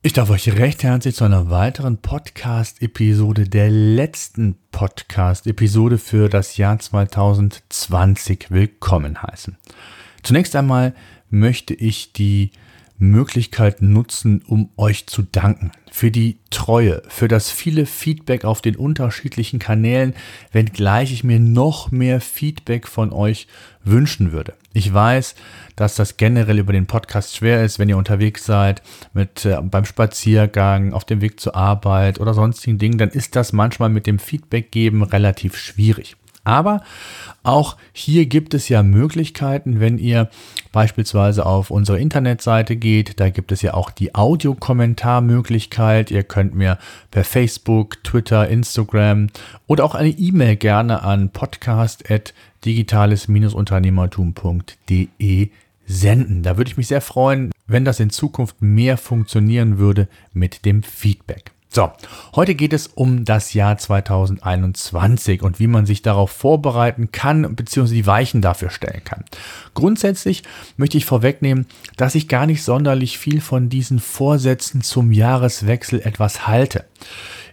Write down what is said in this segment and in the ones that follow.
Ich darf euch recht herzlich zu einer weiteren Podcast-Episode, der letzten Podcast-Episode für das Jahr 2020 willkommen heißen. Zunächst einmal möchte ich die Möglichkeit nutzen, um euch zu danken für die Treue, für das viele Feedback auf den unterschiedlichen Kanälen, wenngleich ich mir noch mehr Feedback von euch wünschen würde. Ich weiß, dass das generell über den Podcast schwer ist, wenn ihr unterwegs seid, mit äh, beim Spaziergang, auf dem Weg zur Arbeit oder sonstigen Dingen, dann ist das manchmal mit dem Feedback geben relativ schwierig. Aber auch hier gibt es ja Möglichkeiten, wenn ihr beispielsweise auf unsere Internetseite geht. Da gibt es ja auch die Audiokommentarmöglichkeit. Ihr könnt mir per Facebook, Twitter, Instagram oder auch eine E-Mail gerne an podcast.digitales-unternehmertum.de senden. Da würde ich mich sehr freuen, wenn das in Zukunft mehr funktionieren würde mit dem Feedback. So, heute geht es um das Jahr 2021 und wie man sich darauf vorbereiten kann bzw. die Weichen dafür stellen kann. Grundsätzlich möchte ich vorwegnehmen, dass ich gar nicht sonderlich viel von diesen Vorsätzen zum Jahreswechsel etwas halte.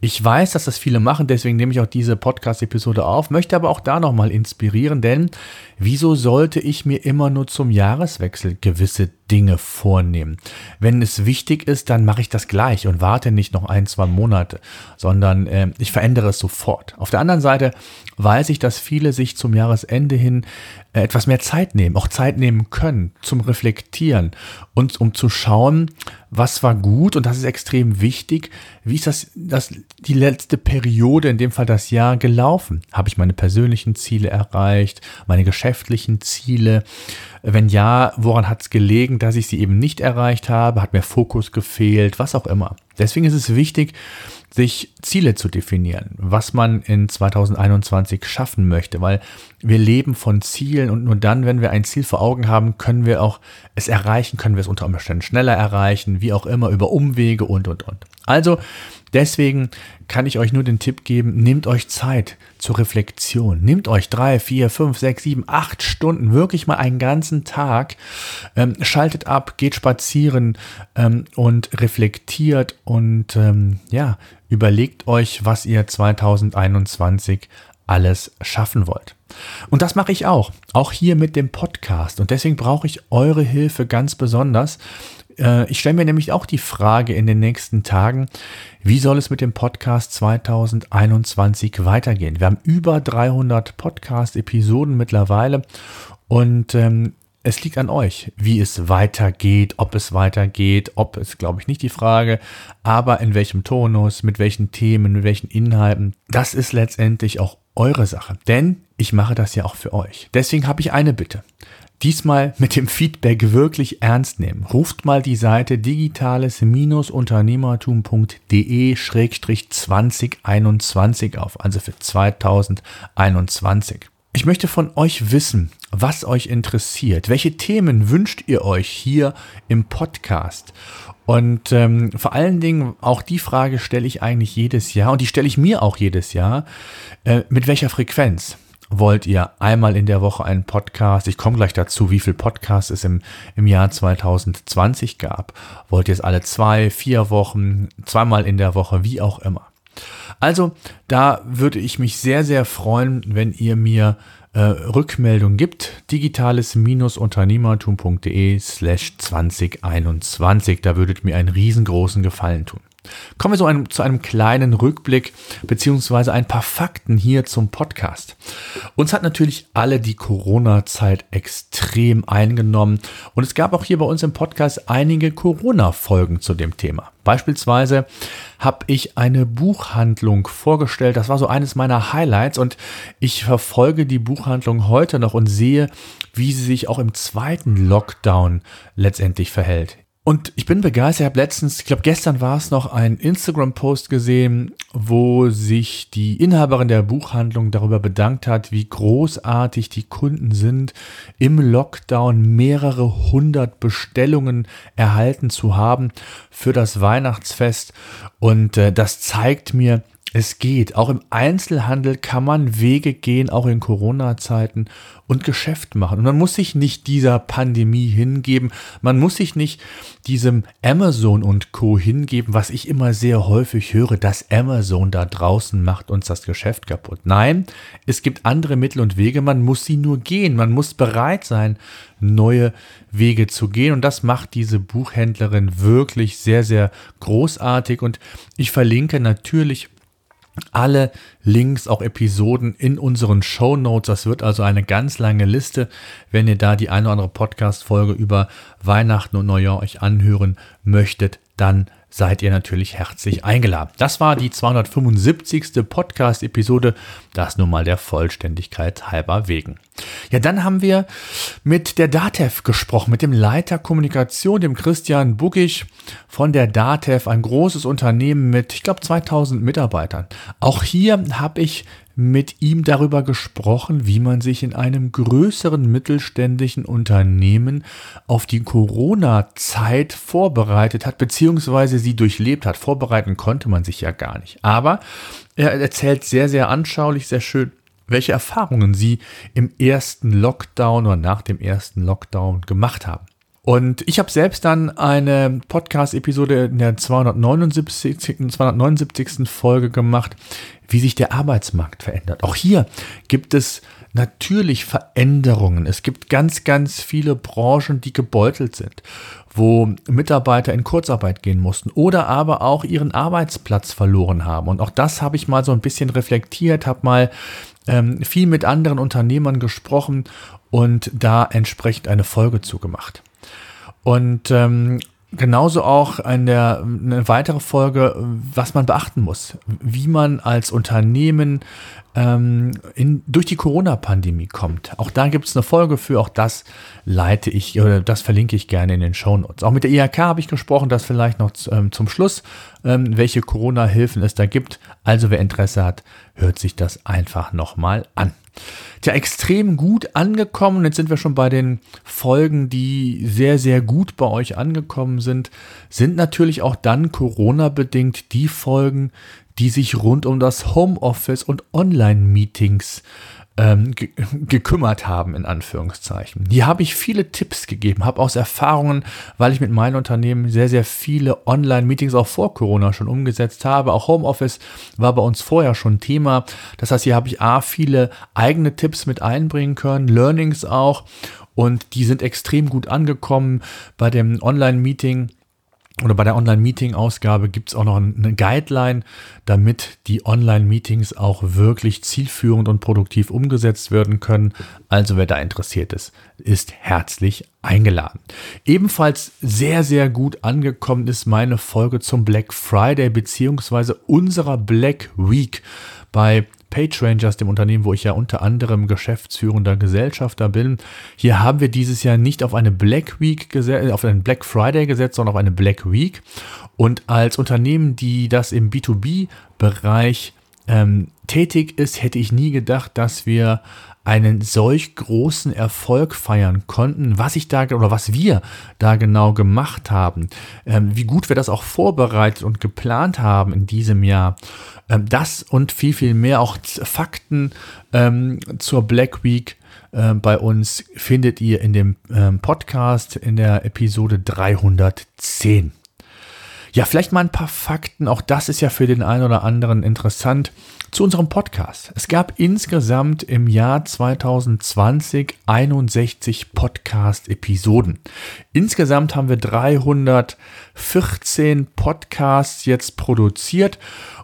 Ich weiß, dass das viele machen, deswegen nehme ich auch diese Podcast-Episode auf, möchte aber auch da nochmal inspirieren, denn wieso sollte ich mir immer nur zum Jahreswechsel gewisse Dinge vornehmen? Wenn es wichtig ist, dann mache ich das gleich und warte nicht noch ein, zwei Monate, sondern äh, ich verändere es sofort. Auf der anderen Seite weiß ich, dass viele sich zum Jahresende hin äh, etwas mehr Zeit nehmen, auch Zeit nehmen können zum Reflektieren und um zu schauen, was war gut und das ist extrem wichtig. Wie ist das, das die letzte Periode, in dem Fall das Jahr gelaufen? Habe ich meine persönlichen Ziele erreicht, meine geschäftlichen Ziele? Wenn ja, woran hat es gelegen, dass ich sie eben nicht erreicht habe? Hat mir Fokus gefehlt? Was auch immer. Deswegen ist es wichtig, sich Ziele zu definieren, was man in 2021 schaffen möchte, weil wir leben von Zielen und nur dann, wenn wir ein Ziel vor Augen haben, können wir auch es erreichen, können wir es unter Umständen schneller erreichen, wie auch immer, über Umwege und, und, und. Also deswegen kann ich euch nur den Tipp geben, nehmt euch Zeit zur Reflexion. Nehmt euch drei, vier, fünf, sechs, sieben, acht Stunden, wirklich mal einen ganzen Tag, ähm, schaltet ab, geht spazieren ähm, und reflektiert und ähm, ja, überlegt euch, was ihr 2021 alles schaffen wollt. Und das mache ich auch, auch hier mit dem Podcast. Und deswegen brauche ich eure Hilfe ganz besonders. Äh, ich stelle mir nämlich auch die Frage in den nächsten Tagen, wie soll es mit dem Podcast 2021 weitergehen? Wir haben über 300 Podcast-Episoden mittlerweile und ähm, es liegt an euch, wie es weitergeht, ob es weitergeht, ob es, glaube ich, nicht die Frage, aber in welchem Tonus, mit welchen Themen, mit welchen Inhalten. Das ist letztendlich auch eure Sache, denn ich mache das ja auch für euch. Deswegen habe ich eine Bitte. Diesmal mit dem Feedback wirklich ernst nehmen. Ruft mal die Seite digitales-unternehmertum.de-2021 auf, also für 2021. Ich möchte von euch wissen, was euch interessiert. Welche Themen wünscht ihr euch hier im Podcast? Und ähm, vor allen Dingen auch die Frage stelle ich eigentlich jedes Jahr und die stelle ich mir auch jedes Jahr. Äh, mit welcher Frequenz? wollt ihr einmal in der Woche einen Podcast? Ich komme gleich dazu, wie viel Podcasts es im, im Jahr 2020 gab. Wollt ihr es alle zwei, vier Wochen, zweimal in der Woche, wie auch immer? Also, da würde ich mich sehr, sehr freuen, wenn ihr mir äh, Rückmeldung gibt. Digitales-unternehmertum.de slash 2021. Da würdet mir einen riesengroßen Gefallen tun. Kommen wir so einem, zu einem kleinen Rückblick beziehungsweise ein paar Fakten hier zum Podcast. Uns hat natürlich alle die Corona-Zeit extrem eingenommen und es gab auch hier bei uns im Podcast einige Corona-Folgen zu dem Thema. Beispielsweise habe ich eine Buchhandlung vorgestellt. Das war so eines meiner Highlights und ich verfolge die Buchhandlung heute noch und sehe, wie sie sich auch im zweiten Lockdown letztendlich verhält. Und ich bin begeistert. Ich habe letztens, ich glaube gestern war es noch, einen Instagram-Post gesehen, wo sich die Inhaberin der Buchhandlung darüber bedankt hat, wie großartig die Kunden sind, im Lockdown mehrere hundert Bestellungen erhalten zu haben für das Weihnachtsfest. Und äh, das zeigt mir, es geht. Auch im Einzelhandel kann man Wege gehen, auch in Corona-Zeiten und Geschäft machen. Und man muss sich nicht dieser Pandemie hingeben. Man muss sich nicht diesem Amazon und Co. hingeben, was ich immer sehr häufig höre, dass Amazon da draußen macht uns das Geschäft kaputt. Nein, es gibt andere Mittel und Wege. Man muss sie nur gehen. Man muss bereit sein, neue Wege zu gehen. Und das macht diese Buchhändlerin wirklich sehr, sehr großartig. Und ich verlinke natürlich alle Links, auch Episoden in unseren Show Notes. Das wird also eine ganz lange Liste. Wenn ihr da die eine oder andere Podcast-Folge über Weihnachten und Neujahr euch anhören möchtet, dann seid ihr natürlich herzlich eingeladen. Das war die 275. Podcast-Episode, das nur mal der Vollständigkeit halber wegen. Ja, dann haben wir mit der DATEV gesprochen, mit dem Leiter Kommunikation, dem Christian Bugisch von der DATEV, ein großes Unternehmen mit, ich glaube, 2000 Mitarbeitern. Auch hier habe ich mit ihm darüber gesprochen, wie man sich in einem größeren mittelständischen Unternehmen auf die Corona-Zeit vorbereitet hat, beziehungsweise sie durchlebt hat. Vorbereiten konnte man sich ja gar nicht. Aber er erzählt sehr, sehr anschaulich, sehr schön, welche Erfahrungen sie im ersten Lockdown oder nach dem ersten Lockdown gemacht haben. Und ich habe selbst dann eine Podcast-Episode in der 279, 279. Folge gemacht, wie sich der Arbeitsmarkt verändert. Auch hier gibt es natürlich Veränderungen. Es gibt ganz, ganz viele Branchen, die gebeutelt sind, wo Mitarbeiter in Kurzarbeit gehen mussten oder aber auch ihren Arbeitsplatz verloren haben. Und auch das habe ich mal so ein bisschen reflektiert, habe mal ähm, viel mit anderen Unternehmern gesprochen und da entsprechend eine Folge zugemacht. Und ähm, genauso auch eine, eine weitere Folge, was man beachten muss, wie man als Unternehmen ähm, in, durch die Corona-Pandemie kommt. Auch da gibt es eine Folge für, auch das leite ich oder das verlinke ich gerne in den Show Notes. Auch mit der IHK habe ich gesprochen, das vielleicht noch ähm, zum Schluss, ähm, welche Corona-Hilfen es da gibt. Also wer Interesse hat, hört sich das einfach nochmal an. Tja, extrem gut angekommen. Jetzt sind wir schon bei den Folgen, die sehr, sehr gut bei euch angekommen sind. Sind natürlich auch dann Corona-bedingt die Folgen, die sich rund um das Homeoffice und Online-Meetings ähm, ge gekümmert haben, in Anführungszeichen. Hier habe ich viele Tipps gegeben, habe aus Erfahrungen, weil ich mit meinem Unternehmen sehr, sehr viele Online-Meetings auch vor Corona schon umgesetzt habe. Auch Homeoffice war bei uns vorher schon Thema. Das heißt, hier habe ich A, viele eigene Tipps mit einbringen können, Learnings auch. Und die sind extrem gut angekommen bei dem Online-Meeting oder bei der Online-Meeting-Ausgabe gibt es auch noch eine Guideline, damit die Online-Meetings auch wirklich zielführend und produktiv umgesetzt werden können. Also wer da interessiert ist, ist herzlich eingeladen. Ebenfalls sehr, sehr gut angekommen ist meine Folge zum Black Friday beziehungsweise unserer Black Week bei PageRangers, dem Unternehmen, wo ich ja unter anderem geschäftsführender Gesellschafter bin. Hier haben wir dieses Jahr nicht auf eine Black Week auf einen Black Friday gesetzt, sondern auf eine Black Week. Und als Unternehmen, die das im B2B-Bereich ähm, tätig ist, hätte ich nie gedacht, dass wir einen solch großen Erfolg feiern konnten, was ich da oder was wir da genau gemacht haben, ähm, wie gut wir das auch vorbereitet und geplant haben in diesem Jahr. Ähm, das und viel, viel mehr, auch Fakten ähm, zur Black Week äh, bei uns findet ihr in dem ähm, Podcast in der Episode 310. Ja, vielleicht mal ein paar Fakten, auch das ist ja für den einen oder anderen interessant zu unserem Podcast. Es gab insgesamt im Jahr 2020 61 Podcast-Episoden. Insgesamt haben wir 314 Podcasts jetzt produziert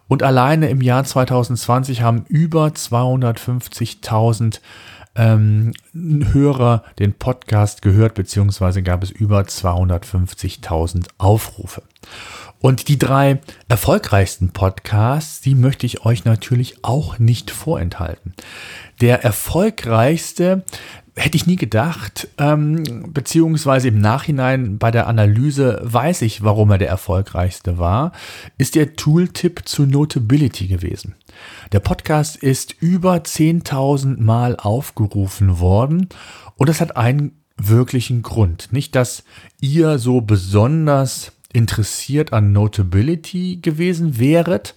und alleine im Jahr 2020 haben über 250.000 ähm, Hörer den Podcast gehört, beziehungsweise gab es über 250.000 Aufrufe. Und die drei erfolgreichsten Podcasts, die möchte ich euch natürlich auch nicht vorenthalten. der erfolgreichste, hätte ich nie gedacht, ähm, beziehungsweise im Nachhinein bei der Analyse weiß ich, warum er der erfolgreichste war, ist der Tooltip zu Notability gewesen. Der Podcast ist über 10.000 Mal aufgerufen worden und das hat einen wirklichen Grund. Nicht, dass ihr so besonders interessiert an Notability gewesen wäret,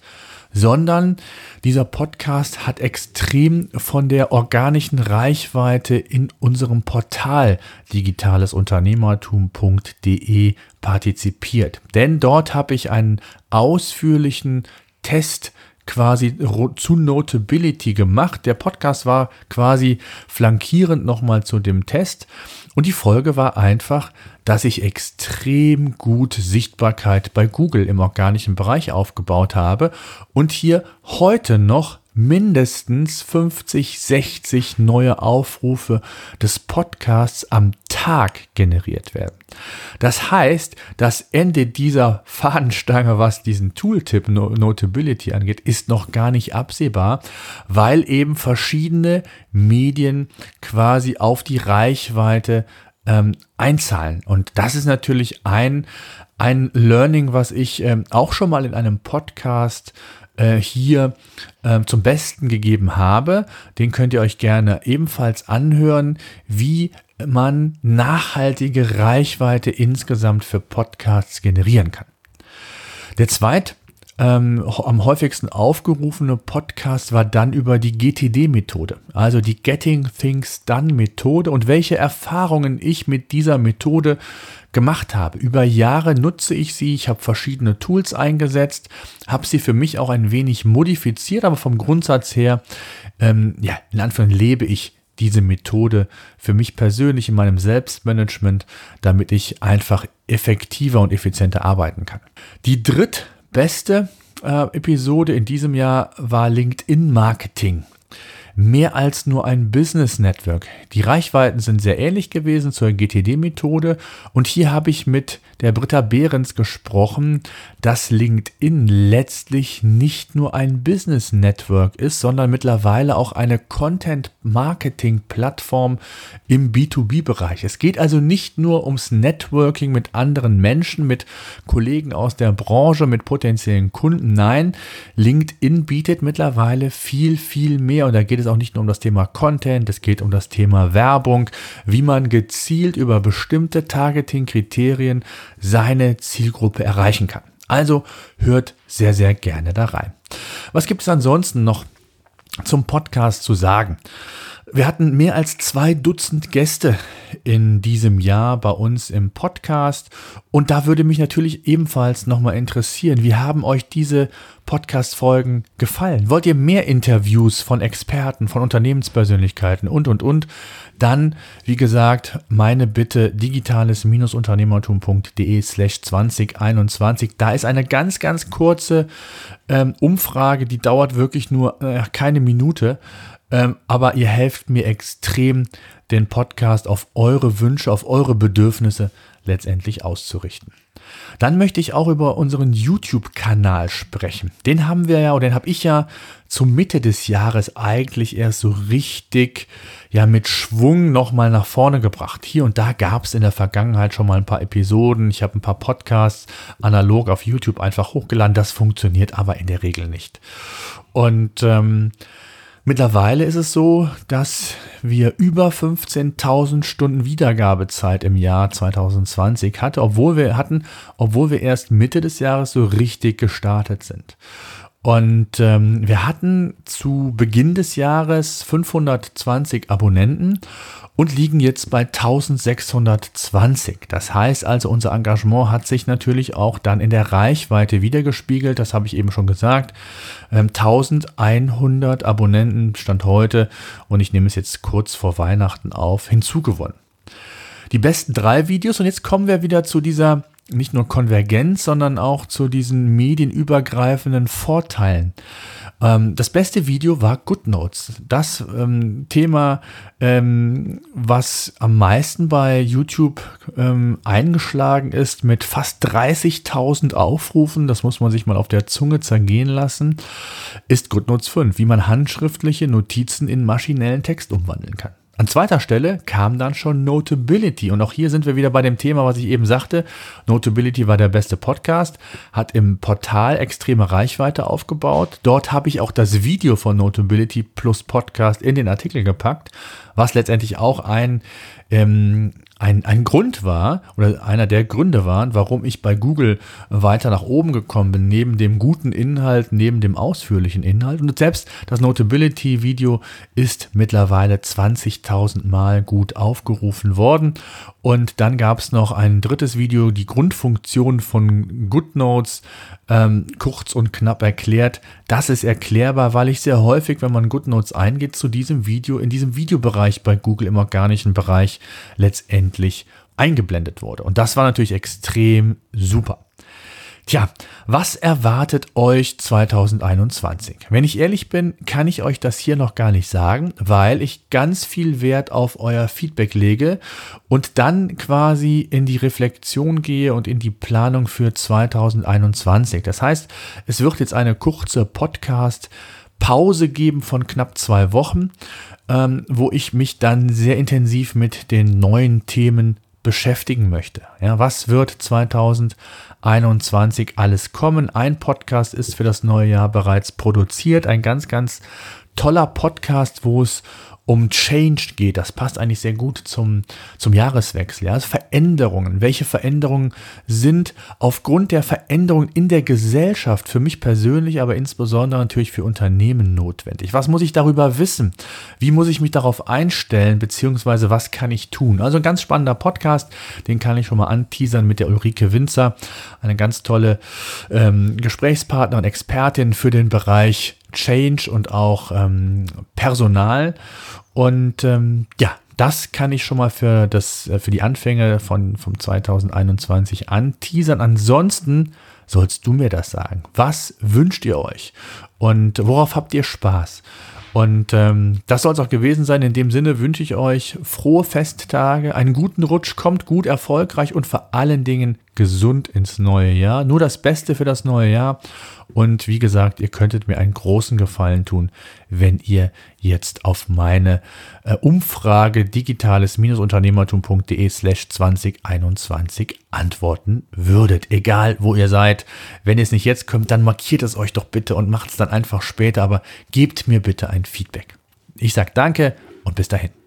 sondern dieser Podcast hat extrem von der organischen Reichweite in unserem Portal digitalesunternehmertum.de partizipiert. Denn dort habe ich einen ausführlichen Test quasi zu Notability gemacht. Der Podcast war quasi flankierend nochmal zu dem Test. Und die Folge war einfach, dass ich extrem gut Sichtbarkeit bei Google im organischen Bereich aufgebaut habe und hier heute noch mindestens 50, 60 neue Aufrufe des Podcasts am Tag generiert werden. Das heißt, das Ende dieser Fahnenstange, was diesen Tooltip Notability angeht, ist noch gar nicht absehbar, weil eben verschiedene Medien quasi auf die Reichweite ähm, einzahlen. Und das ist natürlich ein, ein Learning, was ich ähm, auch schon mal in einem Podcast äh, hier äh, zum Besten gegeben habe. Den könnt ihr euch gerne ebenfalls anhören, wie man nachhaltige Reichweite insgesamt für Podcasts generieren kann. Der zweite ähm, am häufigsten aufgerufene Podcast war dann über die GTD-Methode, also die Getting Things Done-Methode und welche Erfahrungen ich mit dieser Methode gemacht habe. Über Jahre nutze ich sie, ich habe verschiedene Tools eingesetzt, habe sie für mich auch ein wenig modifiziert, aber vom Grundsatz her, ähm, ja, in Anführungszeichen lebe ich diese Methode für mich persönlich in meinem Selbstmanagement, damit ich einfach effektiver und effizienter arbeiten kann. Die dritte beste äh, Episode in diesem Jahr war LinkedIn Marketing mehr als nur ein Business Network. Die Reichweiten sind sehr ähnlich gewesen zur GTD-Methode und hier habe ich mit der Britta Behrens gesprochen, dass LinkedIn letztlich nicht nur ein Business Network ist, sondern mittlerweile auch eine Content-Marketing-Plattform im B2B-Bereich. Es geht also nicht nur ums Networking mit anderen Menschen, mit Kollegen aus der Branche, mit potenziellen Kunden. Nein, LinkedIn bietet mittlerweile viel, viel mehr und da geht es auch nicht nur um das Thema Content, es geht um das Thema Werbung, wie man gezielt über bestimmte Targeting-Kriterien seine Zielgruppe erreichen kann. Also hört sehr, sehr gerne da rein. Was gibt es ansonsten noch zum Podcast zu sagen? Wir hatten mehr als zwei Dutzend Gäste in diesem Jahr bei uns im Podcast und da würde mich natürlich ebenfalls nochmal interessieren, wie haben euch diese Podcast-Folgen gefallen? Wollt ihr mehr Interviews von Experten, von Unternehmenspersönlichkeiten und, und, und? Dann, wie gesagt, meine Bitte digitales-unternehmertum.de slash 2021. Da ist eine ganz, ganz kurze ähm, Umfrage, die dauert wirklich nur äh, keine Minute. Ähm, aber ihr helft mir extrem, den Podcast auf eure Wünsche, auf eure Bedürfnisse letztendlich auszurichten. Dann möchte ich auch über unseren YouTube-Kanal sprechen. Den haben wir ja, oder den habe ich ja zur Mitte des Jahres eigentlich erst so richtig ja mit Schwung nochmal nach vorne gebracht. Hier und da gab es in der Vergangenheit schon mal ein paar Episoden. Ich habe ein paar Podcasts analog auf YouTube einfach hochgeladen. Das funktioniert aber in der Regel nicht. Und ähm, Mittlerweile ist es so, dass wir über 15.000 Stunden Wiedergabezeit im Jahr 2020 hatten, obwohl wir hatten, obwohl wir erst Mitte des Jahres so richtig gestartet sind. Und ähm, wir hatten zu Beginn des Jahres 520 Abonnenten und liegen jetzt bei 1620. Das heißt also, unser Engagement hat sich natürlich auch dann in der Reichweite wiedergespiegelt. Das habe ich eben schon gesagt. 1100 ähm, Abonnenten stand heute und ich nehme es jetzt kurz vor Weihnachten auf, hinzugewonnen. Die besten drei Videos und jetzt kommen wir wieder zu dieser nicht nur Konvergenz, sondern auch zu diesen medienübergreifenden Vorteilen. Ähm, das beste Video war GoodNotes. Das ähm, Thema, ähm, was am meisten bei YouTube ähm, eingeschlagen ist, mit fast 30.000 Aufrufen, das muss man sich mal auf der Zunge zergehen lassen, ist GoodNotes 5, wie man handschriftliche Notizen in maschinellen Text umwandeln kann. An zweiter Stelle kam dann schon Notability. Und auch hier sind wir wieder bei dem Thema, was ich eben sagte. Notability war der beste Podcast, hat im Portal extreme Reichweite aufgebaut. Dort habe ich auch das Video von Notability plus Podcast in den Artikel gepackt, was letztendlich auch ein ähm, ein, ein Grund war oder einer der Gründe waren, warum ich bei Google weiter nach oben gekommen bin, neben dem guten Inhalt, neben dem ausführlichen Inhalt. Und selbst das Notability-Video ist mittlerweile 20.000 Mal gut aufgerufen worden. Und dann gab es noch ein drittes Video, die Grundfunktion von GoodNotes, ähm, kurz und knapp erklärt. Das ist erklärbar, weil ich sehr häufig, wenn man GoodNotes eingeht, zu diesem Video, in diesem Videobereich bei Google im organischen Bereich letztendlich eingeblendet wurde. Und das war natürlich extrem super. Tja, was erwartet euch 2021? Wenn ich ehrlich bin, kann ich euch das hier noch gar nicht sagen, weil ich ganz viel Wert auf euer Feedback lege und dann quasi in die Reflexion gehe und in die Planung für 2021. Das heißt, es wird jetzt eine kurze Podcast Pause geben von knapp zwei Wochen, ähm, wo ich mich dann sehr intensiv mit den neuen Themen beschäftigen möchte. Ja, was wird 2021 alles kommen? Ein Podcast ist für das neue Jahr bereits produziert. Ein ganz, ganz toller Podcast, wo es um Change geht. Das passt eigentlich sehr gut zum, zum Jahreswechsel. Ja? Also Veränderungen. Welche Veränderungen sind aufgrund der Veränderungen in der Gesellschaft für mich persönlich, aber insbesondere natürlich für Unternehmen notwendig? Was muss ich darüber wissen? Wie muss ich mich darauf einstellen? Beziehungsweise was kann ich tun? Also ein ganz spannender Podcast, den kann ich schon mal anteasern mit der Ulrike Winzer. Eine ganz tolle ähm, Gesprächspartner und Expertin für den Bereich Change und auch ähm, Personal. Und ähm, ja, das kann ich schon mal für, das, äh, für die Anfänge von, vom 2021 anteasern. Ansonsten sollst du mir das sagen. Was wünscht ihr euch? Und worauf habt ihr Spaß? Und ähm, das soll es auch gewesen sein. In dem Sinne wünsche ich euch frohe Festtage, einen guten Rutsch, kommt gut, erfolgreich und vor allen Dingen gesund ins neue Jahr. Nur das Beste für das neue Jahr. Und wie gesagt, ihr könntet mir einen großen Gefallen tun, wenn ihr jetzt auf meine äh, Umfrage digitales-unternehmertum.de slash 2021 antworten würdet. Egal, wo ihr seid. Wenn es nicht jetzt kommt, dann markiert es euch doch bitte und macht es dann einfach später. Aber gebt mir bitte ein Feedback. Ich sage danke und bis dahin.